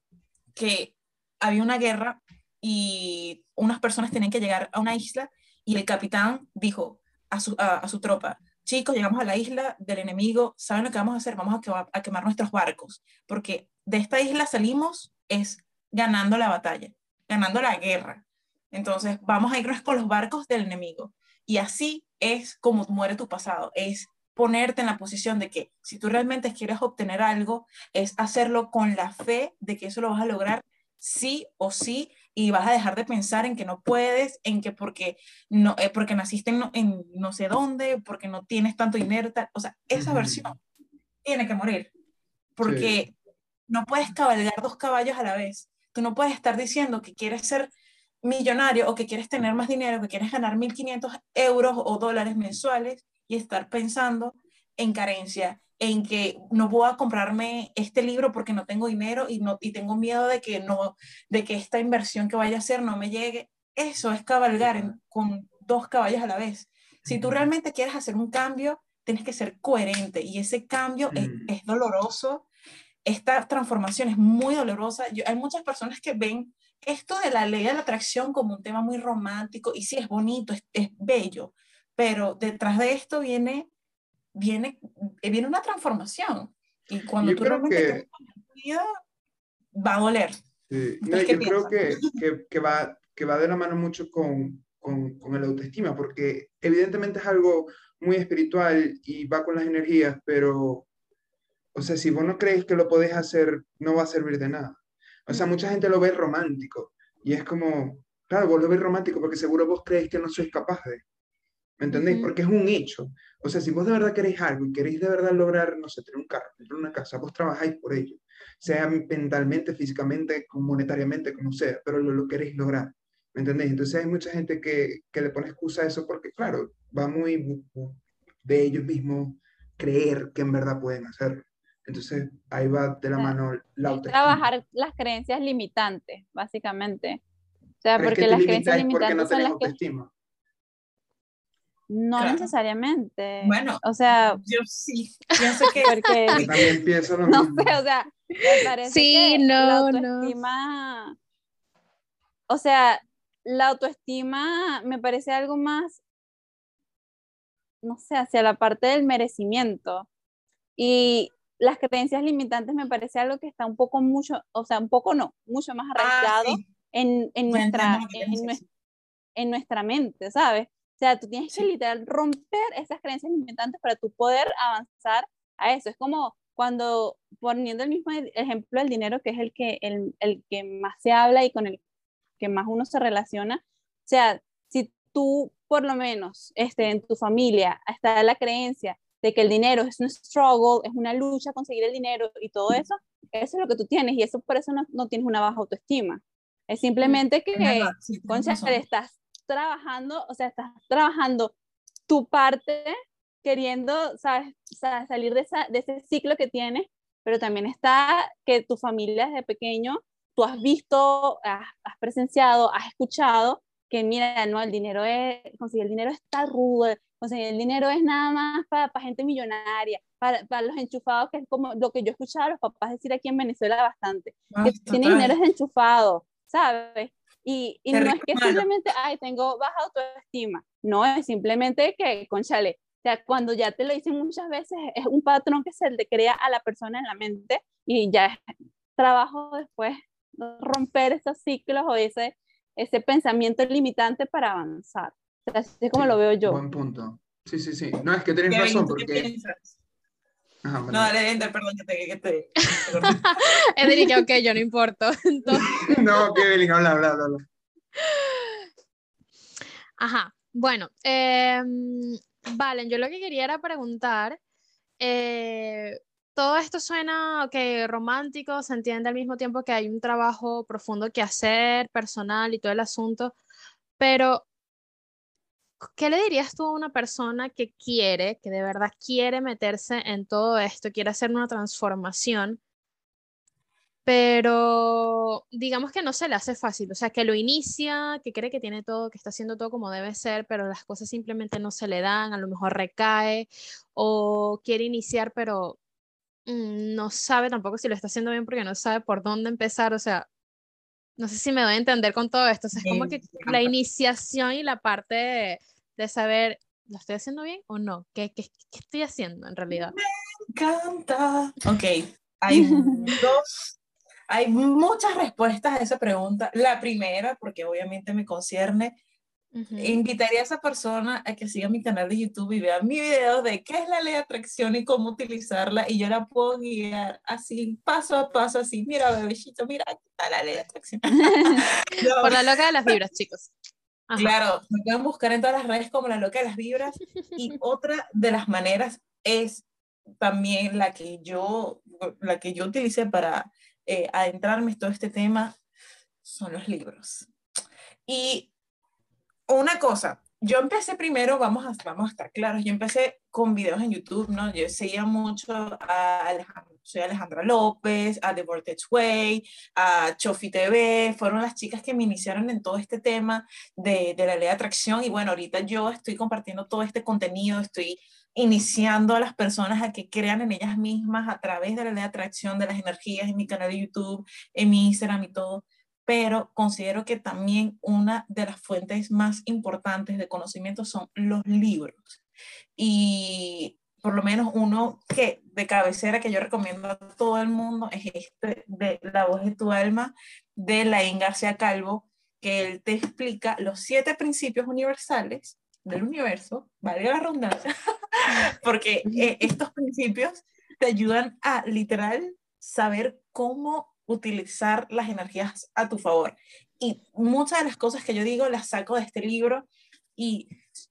que había una guerra y unas personas tenían que llegar a una isla y el capitán dijo a su, a, su tropa, chicos, llegamos a la isla del enemigo, ¿saben lo que vamos a hacer? Vamos a, quema- a quemar nuestros barcos, porque de esta isla salimos es ganando la batalla, ganando la guerra. Entonces, vamos a irnos con los barcos del enemigo. Y así es como muere tu pasado, es ponerte en la posición de que si tú realmente quieres obtener algo, es hacerlo con la fe de que eso lo vas a lograr sí o sí y vas a dejar de pensar en que no puedes, en que porque no eh, porque naciste en no, en no sé dónde, porque no tienes tanto dinero, tal. o sea, esa versión tiene que morir, porque no puedes cabalgar dos caballos a la vez. Tú no puedes estar diciendo que quieres ser millonario o que quieres tener más dinero, que quieres ganar 1.500 euros o dólares mensuales y estar pensando en carencia, en que no puedo comprarme este libro porque no tengo dinero y, no, y tengo miedo de que, no, de que esta inversión que vaya a hacer no me llegue. Eso es cabalgar con dos caballos a la vez. Si tú realmente quieres hacer un cambio, tienes que ser coherente y ese cambio es, es, doloroso. Esta transformación es muy dolorosa. Yo, hay muchas personas que ven esto de la ley de la atracción como un tema muy romántico y sí es bonito, es, es bello, pero detrás de esto viene viene, eh, viene una transformación. Y cuando tú realmente vida, va a doler. Sí. yo creo que, que, que, va, que va de la mano mucho con, con, con el autoestima, porque evidentemente es algo muy espiritual y va con las energías, pero, o sea, si vos no crees que lo podés hacer, no va a servir de nada. O sea, mucha gente lo ve romántico y es como, claro, vos lo ves romántico porque seguro vos creéis que no sois capaz de. ¿Me entendéis? Porque es un hecho. O sea, si vos de verdad queréis algo y queréis de verdad lograr, no sé, tener un carro, tener una casa, vos trabajáis por ello, sea mentalmente, físicamente, monetariamente, como sea, pero lo, lo queréis lograr. ¿Me entendéis? Entonces hay mucha gente que, que, le pone excusa a eso porque, claro, va muy de ellos mismos creer que en verdad pueden hacerlo. Entonces ahí va de la mano la autoestima. Trabajar las creencias limitantes, básicamente. O sea, porque las creencias limitantes no son las autoestima. que no necesariamente. Bueno, o sea, yo sí, pienso que porque yo también pienso lo no mismo. sé, o sea, me parece Sí, que no, la no. autoestima, o sea, la autoestima me parece algo más, no sé, hacia la parte del merecimiento. Y las creencias limitantes me parece algo que está un poco mucho, o sea, un poco no, mucho más Ah, arraigado sí. en, en, nuestra, en, en nuestra mente, ¿sabes? O sea, tú tienes que literal romper esas creencias limitantes para tú poder avanzar a eso. Es como cuando, poniendo el mismo e- ejemplo del dinero, que es el que, el, el que más se habla y con el que más uno se relaciona. O sea, si tú, por lo menos, este, en tu familia está la creencia de que el dinero es un struggle, es una lucha conseguir el dinero y todo eso, eso es lo que tú tienes y eso por eso no, no tienes una baja autoestima. Es simplemente que, Es verdad, sí, concha, estás trabajando, o sea, estás trabajando tu parte queriendo, sabes, Sa- salir de, esa, de ese ciclo que tienes, pero también está que tu familia desde pequeño, tú has visto, has, has presenciado, has escuchado que mira, no, el dinero es, conseguir el dinero está rudo, conseguir el dinero es nada más para, para gente millonaria, para, para los enchufados, que es como lo que yo escuchaba a los papás decir aquí en Venezuela bastante, Ah, que tiene dinero es enchufado, ¿sabes? Y, y no es que malo. simplemente, ay, tengo baja autoestima, no, es simplemente que, conchale, o sea, cuando ya te lo dicen muchas veces, es un patrón que se le crea a la persona en la mente y ya es trabajo después romper esos ciclos o ese, ese pensamiento limitante para avanzar. O sea, así es como Sí, lo veo yo. Buen punto. Sí, sí, sí. No, es que tenés razón ¿tú qué porque... piensas? Ajá, No, dale, Ender, perdón, que te, que te. Edric, ok, yo no importo. Entonces, no, Kevin, habla, habla, habla. habla. Ajá, bueno, em, Valen, yo lo que quería era preguntar, eh, todo esto suena, ok, romántico, se entiende al mismo tiempo que hay un trabajo profundo que hacer, personal y todo el asunto, pero ¿qué le dirías tú a una persona que quiere, que de verdad quiere meterse en todo esto, quiere hacer una transformación? pero digamos que no se le hace fácil, o sea, que lo inicia, que cree que tiene todo, que está haciendo todo como debe ser, pero las cosas simplemente no se le dan, a lo mejor recae o quiere iniciar, pero mm, no sabe tampoco si lo está haciendo bien porque no sabe por dónde empezar, o sea, no sé si me doy a entender con todo esto, o sea, es como que la iniciación y la parte de, saber, ¿lo estoy haciendo bien o no? ¿Qué, qué, qué estoy haciendo en realidad? encanta. Ok, hay dos, hay muchas respuestas a esa pregunta. La primera, porque obviamente me concierne, Ujú. invitaría a esa persona a que siga mi canal de YouTube y vea mi video de qué es la ley de atracción y cómo utilizarla y yo la puedo guiar así, paso a paso, así, mira, bebecito, mira, aquí está la ley de atracción. No, Por la loca de las vibras, chicos. Ajá. Claro, me pueden buscar en todas las redes como la loca de las vibras. Y otra de las maneras es también la que yo, la que yo utilicé para eh, adentrarme en todo este tema, son los libros. Y una cosa, yo empecé primero, vamos a, vamos a estar claros, yo empecé con videos en YouTube, ¿no? Yo seguía mucho a Alejandro, soy Alejandra López, a The Vortex Way, a Chofi TV, fueron las chicas que me iniciaron en todo este tema de, de la ley de atracción y bueno, ahorita yo estoy compartiendo todo este contenido, estoy iniciando a las personas a que crean en ellas mismas a través de la ley de atracción, de las energías en mi canal de YouTube, en mi Instagram y todo pero considero que también una de las fuentes más importantes de conocimiento son los libros. Y por lo menos uno que de cabecera que yo recomiendo a todo el mundo es este de La voz de tu alma de Laín García Calvo, que él te explica los siete principios universales del universo, vale la redundancia, porque eh, estos principios te ayudan a literal saber cómo utilizar las energías a tu favor. Y muchas de las cosas que yo digo las saco de este libro y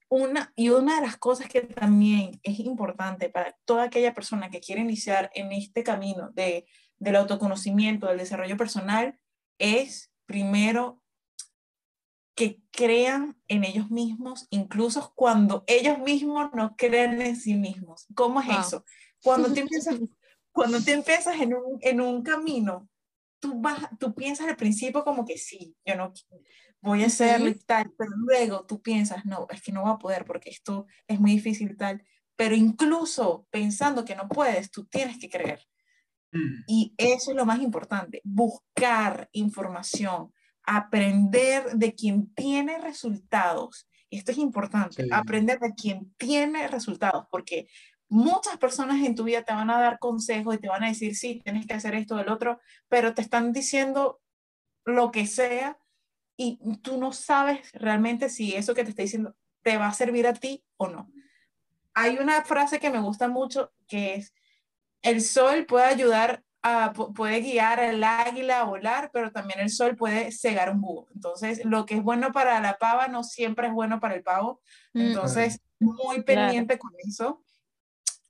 una, y una de las cosas que también es importante para toda aquella persona que quiere iniciar en este camino de, del autoconocimiento, del desarrollo personal, es primero que crean en ellos mismos, incluso cuando ellos mismos no creen en sí mismos. ¿Cómo es eso? Cuando te empiezas, cuando te empiezas en un, en un camino tú, vas, tú piensas al principio como que sí, yo no voy a hacerlo y tal, pero luego tú piensas, no, es que no va a poder porque esto es muy difícil y tal. Pero incluso pensando que no puedes, tú tienes que creer. Mm. Y eso es lo más importante, buscar información, aprender de quien tiene resultados. Esto es importante, aprender de quien tiene resultados, porque muchas personas en tu vida te van a dar consejos y te van a decir, sí, tienes que hacer esto o el otro, pero te están diciendo lo que sea y tú no sabes realmente si eso que te está diciendo te va a servir a ti o no. Hay una frase que me gusta mucho que es, el sol puede ayudar a, puede guiar al águila a volar, pero también el sol puede cegar un búho. Entonces, lo que es bueno para la pava no siempre es bueno para el pavo. Mm. Entonces, muy pendiente con eso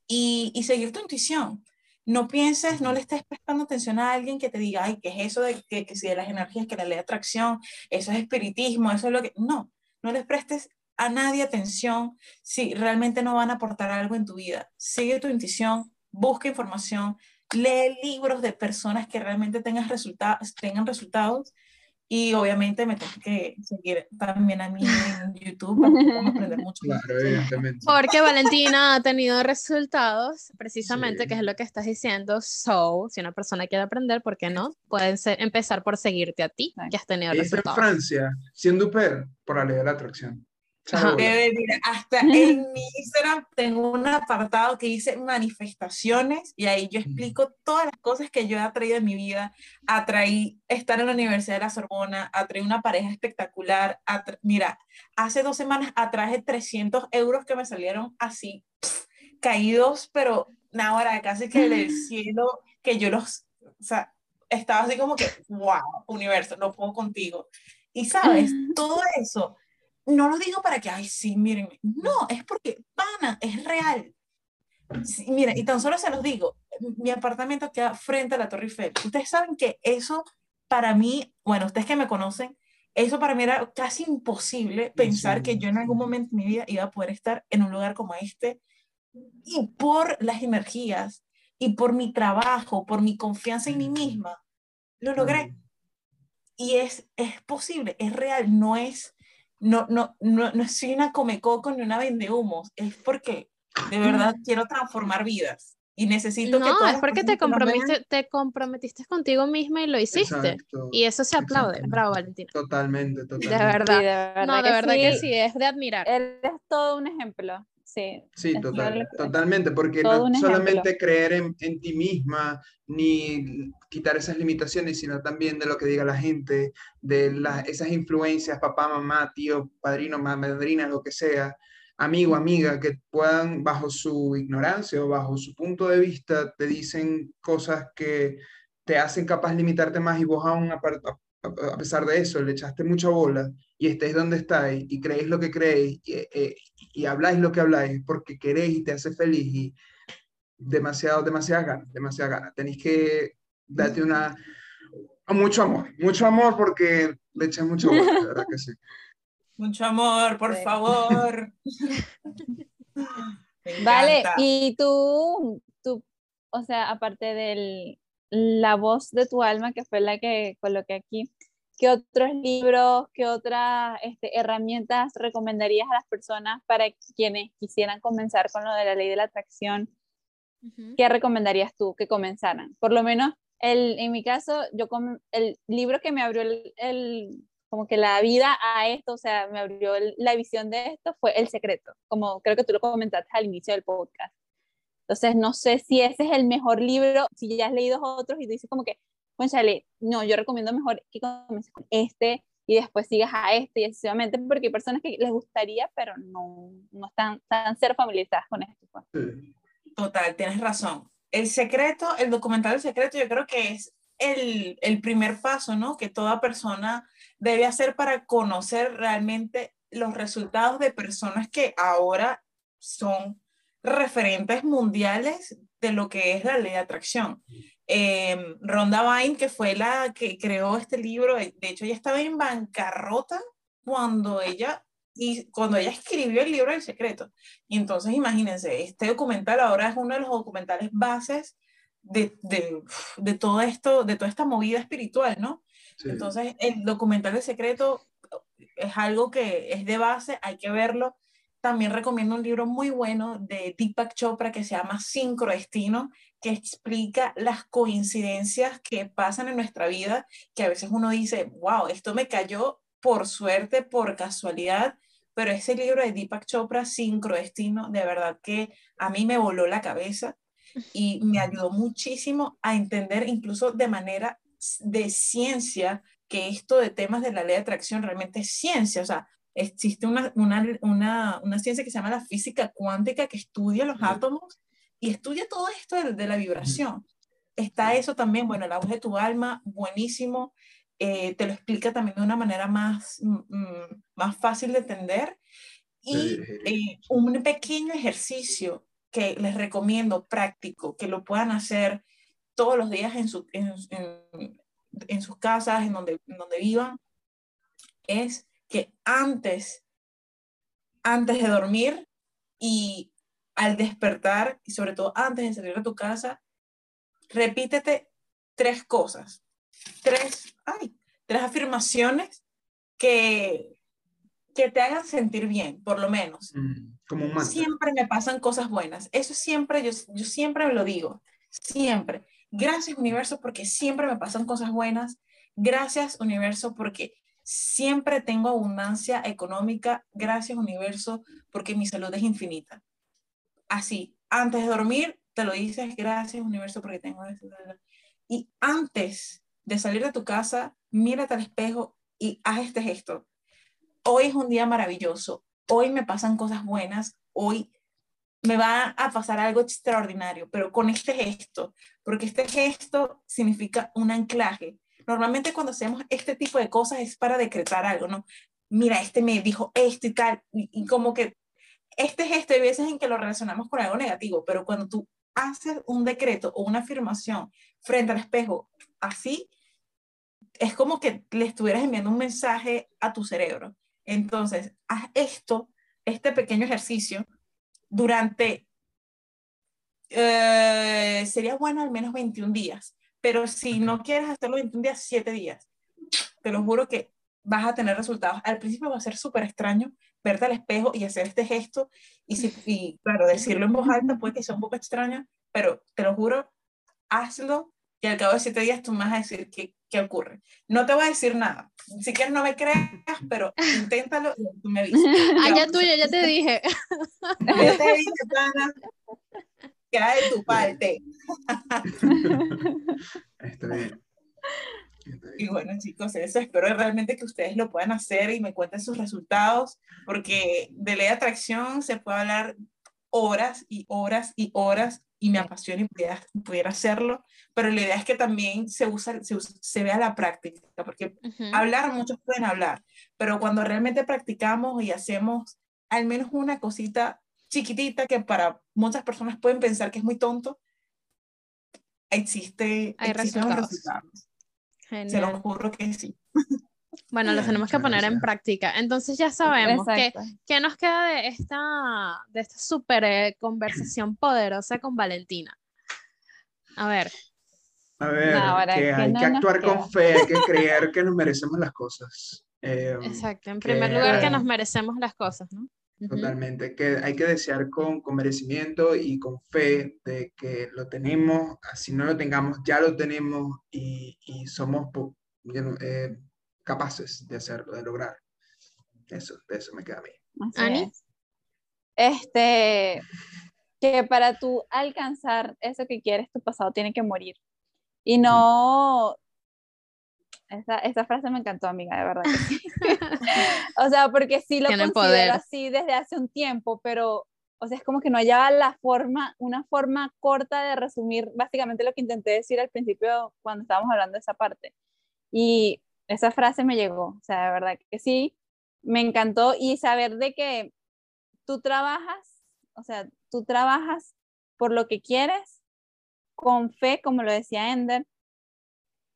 y, seguir tu intuición. No pienses, no le estés prestando atención a alguien que te diga, ay, ¿qué es eso de que, que si de las energías, que la ley de atracción, eso es espiritismo, eso es lo que... No, no les prestes a nadie atención si realmente no van a aportar algo en tu vida. Sigue tu intuición, busca información, lee libros de personas que realmente tengan resultados, tengan resultados y obviamente me tengo que seguir también a mí en YouTube para aprender mucho. Claro, evidentemente. Porque Valentina ha tenido resultados, precisamente, que es lo que estás diciendo. So, si una persona quiere aprender, ¿por qué no? Pueden empezar por seguirte a ti, que has tenido resultados. en Francia, siendo per, por la ley de la atracción hasta en mi Instagram tengo un apartado que dice manifestaciones y ahí yo explico todas las cosas que yo he atraído en mi vida. Atraí estar en la Universidad de la Sorbona, atraí una pareja espectacular. Mira, hace dos semanas atraje 300 euros que me salieron así, caídos, pero nada, casi que del cielo, que yo los, o sea, estaba así como que, wow, universo, no puedo contigo. Y sabes, todo eso no lo digo para que, ay, sí, miren, no, es porque, pana, es real. mira, y tan solo se los digo, mi apartamento queda frente a la Torre Eiffel. Ustedes saben que eso para mí, bueno, ustedes que me conocen, eso para mí era casi imposible pensar que yo en algún momento de mi vida iba a poder estar en un lugar como este. Y por las energías y por mi trabajo, por mi confianza en mí misma, lo logré. Y es, es posible, es real, no es no, no, no, no soy una comecoco ni una vendehumos, es porque de verdad quiero transformar vidas y necesito no, que es porque te comprometiste, te comprometiste contigo misma y lo hiciste. y eso se aplaude. Bravo, Valentina. Totalmente, totalmente. De verdad. de verdad no, de verdad que sí, es de admirar. Eres todo un ejemplo. Sí, sí totalmente, porque no solamente creer en, en, ti misma, ni quitar esas limitaciones, sino también de lo que diga la gente, de las, esas influencias, papá, mamá, tío, padrino, madrina, lo que sea, amigo, amiga, que puedan, bajo su ignorancia o bajo su punto de vista, te dicen cosas que te hacen capaz de limitarte más y vos aún, a pesar de eso, le echaste mucha bola y estáis donde estáis y creéis lo que creéis y, eh, y, habláis lo que habláis porque queréis y te hace feliz y demasiado, demasiada gana, demasiada gana. Tenéis que darte una, mucho amor, mucho amor porque le echas mucha bola, verdad que sí. Mucho amor, por Sí. favor. Vale, y tú, tú, o sea, aparte de la voz de tu alma, que fue la que coloqué aquí, ¿qué otros libros, qué otras este, herramientas recomendarías a las personas para quienes quisieran comenzar con lo de la ley de la atracción? ¿Qué recomendarías tú que comenzaran? Por lo menos, el, en mi caso, yo el libro que me abrió el, el- como que la vida a esto, o sea, me abrió la visión de esto, fue El Secreto, como creo que tú lo comentaste al inicio del podcast. Entonces, no sé si ese es el mejor libro, si ya has leído otros y dices como que, conchale, no, yo recomiendo mejor que comiences con este y después sigas a este y sucesivamente, porque hay personas que les gustaría, pero no, no están tan ser familiarizadas con esto. pues. Total, tienes razón. El secreto, el documental El secreto, yo creo que es el, el primer paso, ¿no? Que toda persona debe hacer para conocer realmente los resultados de personas que ahora son referentes mundiales de lo que es la ley de atracción. Eh, Rhonda Byrne, que fue la que creó este libro, de de hecho ella estaba en bancarrota cuando ella, y cuando ella escribió el libro El secreto. Y entonces imagínense, este documental ahora es uno de los documentales bases de, de, de todo esto, de toda esta movida espiritual, ¿no? Sí. Entonces el documental de secreto es algo que es de base, hay que verlo. También recomiendo un libro muy bueno de Deepak Chopra que se llama Sincrodestino, que explica las coincidencias que pasan en nuestra vida, que a veces uno dice, wow, esto me cayó por suerte, por casualidad, pero ese libro de Deepak Chopra, Sincrodestino, de verdad que a mí me voló la cabeza y me ayudó muchísimo a entender incluso de manera de ciencia que esto de temas de la ley de atracción realmente es ciencia, o sea, existe una, una, una, una ciencia que se llama la física cuántica que estudia los átomos y estudia todo esto de, de la vibración. Está eso también, bueno, la voz de tu alma, buenísimo, eh, te lo explica también de una manera más, mm, mm, más fácil de entender. Y eh, un pequeño ejercicio que les recomiendo práctico, que lo puedan hacer todos los días en, su, en, en- en sus casas, en donde, en donde vivan, es que antes, antes de dormir y al despertar, y sobre todo antes de salir de tu casa, repítete tres cosas, tres, ay, tres afirmaciones que, que te hagan sentir bien, por lo menos. Mm, Como un. Siempre me pasan cosas buenas. Eso siempre, yo, yo siempre me lo digo. Siempre. Gracias, universo, porque siempre me pasan cosas buenas. Gracias, universo, porque siempre tengo abundancia económica. Gracias, universo, porque mi salud es infinita. Así, antes de dormir, te lo dices, gracias, universo, porque tengo. Y antes de salir de tu casa, mírate al espejo y haz este gesto. Hoy es un día maravilloso hoy me pasan cosas buenas, hoy me va a pasar algo extraordinario, pero con este gesto, porque este gesto significa un anclaje. Normalmente cuando hacemos este tipo de cosas es para decretar algo, ¿no? Mira, este me dijo esto y tal, y, y como que este gesto hay veces en que lo relacionamos con algo negativo, pero cuando tú haces un decreto o una afirmación frente al espejo así, es como que le estuvieras enviando un mensaje a tu cerebro. Entonces, haz esto, este pequeño ejercicio, durante, eh, sería bueno al menos 21 días, pero si no quieres hacerlo 21 días, 7 días, te lo juro que vas a tener resultados. Al principio va a ser súper extraño verte al espejo y hacer este gesto, y, si, y claro, decirlo en voz alta puede que sea un poco extraño, pero te lo juro, hazlo y al cabo de 7 días tú me vas a decir qué, qué ocurre. No te voy a decir nada. Si quieres no me creas, pero inténtalo y tú me ya Vamos. tuyo, ya te dije. Yo te dije, pana, queda de tu parte. Está bien. Y bueno, chicos, eso espero realmente que ustedes lo puedan hacer y me cuenten sus resultados, porque de ley de atracción se puede hablar horas y horas y horas y me apasiona y pudiera, pudiera hacerlo, pero la idea es que también se, usa, se, se vea la práctica, porque hablar, muchos pueden hablar, pero cuando realmente practicamos y hacemos al menos una cosita chiquitita que para muchas personas pueden pensar que es muy tonto, existe, Hay existen resultados. resultados. Se lo juro que sí. Bueno, los tenemos que poner en práctica. Entonces ya sabemos que. ¿qué nos queda de esta, de esta súper eh, conversación poderosa con Valentina? A ver, A ver, Ahora, que ¿qué hay no que actuar con fe, hay que creer que nos merecemos las cosas. Eh, exacto. En que- primer lugar, que nos merecemos las cosas, ¿no? Totalmente, que hay que desear con, con merecimiento y con fe de que lo tenemos, así no lo tengamos, ya lo tenemos y, y somos eh, capaces de hacerlo, de lograr. Eso, de eso me queda a mí. Ani. es. Este, que para tú alcanzar eso que quieres, tu pasado tiene que morir. Y no, esa, esa frase me encantó, amiga, de verdad que sí. o sea, porque sí lo considero poder. así desde hace un tiempo, pero, o sea, es como que no hallaba la forma, una forma corta de resumir básicamente lo que intenté decir al principio cuando estábamos hablando de esa parte. Y esa frase me llegó, o sea, de verdad que sí, me encantó y saber de que tú trabajas, o sea, tú trabajas por lo que quieres, con fe, como lo decía Ender,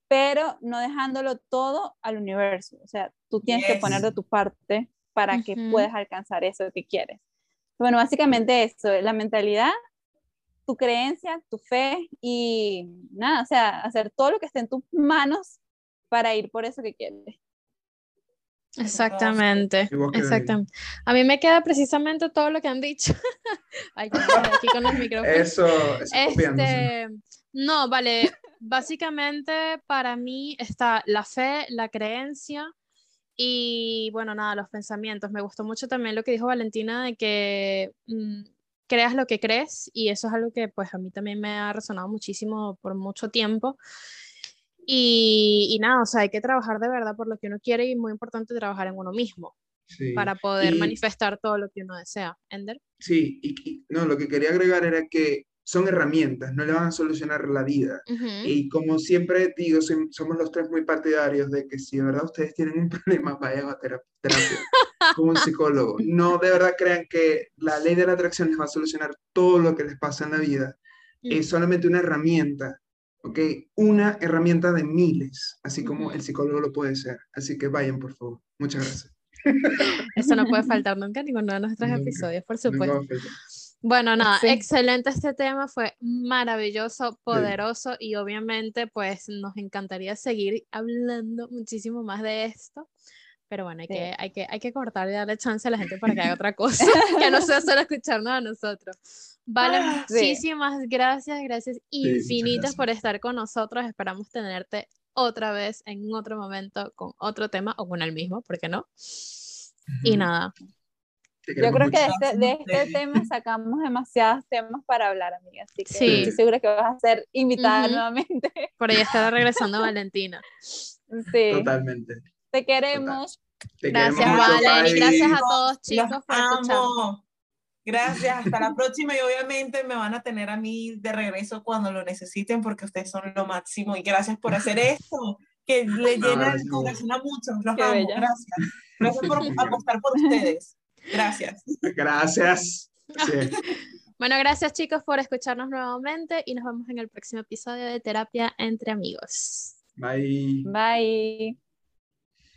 pero no dejándolo todo al universo. O sea, tú tienes que poner de Yes. tu parte para que Ujú. puedas alcanzar eso que quieres. Bueno, básicamente eso, la mentalidad, tu creencia, tu fe y nada, o sea, hacer todo lo que esté en tus manos para ir por eso que quieres. Exactamente, ¿Y vos qué, exactamente. A mí me queda precisamente todo lo que han dicho. Ay, que aquí con los micrófonos. Eso, eso. Este, no, vale, básicamente para mí está la fe, la creencia y bueno, nada, los pensamientos. Me gustó mucho también lo que dijo Valentina de que mm, creas lo que crees y eso es algo que pues a mí también me ha resonado muchísimo por mucho tiempo. Y, y nada, o sea, hay que trabajar de verdad por lo que uno quiere y muy importante trabajar en uno mismo Sí. para poder Y- manifestar todo lo que uno desea. Ender. Sí, y, y- no, lo que quería agregar era que son herramientas, no le van a solucionar la vida. Y como siempre digo, som- somos los tres muy partidarios de que si de verdad ustedes tienen un problema, vayan a tera- terapia con un psicólogo. No de verdad crean que la ley de la atracción les va a solucionar todo lo que les pasa en la vida. Es solamente una herramienta, ¿ok? Una herramienta de miles, así como el psicólogo lo puede ser. Así que vayan, por favor. Muchas gracias. Eso no puede faltar nunca en ninguno de nuestros Nunca, episodios, por Nunca supuesto. Bueno, nada, Sí. excelente este tema, fue maravilloso, poderoso y obviamente pues nos encantaría seguir hablando muchísimo más de esto. Pero bueno, hay, Sí. que, hay, que, hay que cortar y darle chance a la gente para que haga otra cosa, que no sea solo escucharnos a nosotros. Vale, Ah, sí. muchísimas gracias, gracias infinitas por gracias. estar con nosotros. Esperamos tenerte otra vez en otro momento con otro tema o con el mismo, ¿por qué no? Y Ujú. nada, Te Yo creo que este, de este tema sacamos demasiados temas para hablar, amiga. Así que Sí. estoy segura que vas a ser invitada Ujú. nuevamente. por ahí estará regresando Valentina. Sí. Totalmente. Te queremos. Te Gracias, queremos mucho, Valen, y gracias a todos, chicos, los por escucharnos. Gracias, hasta la próxima y obviamente me van a tener a mí de regreso cuando lo necesiten porque ustedes son lo máximo y gracias por hacer esto que le No, llena el a vos. corazón a muchos. Los Qué amo, bella. gracias. Gracias por apostar por ustedes. Gracias. Gracias. Sí. Bueno, gracias chicos por escucharnos nuevamente y nos vemos en el próximo episodio de Terapia entre Amigos. Bye. Bye.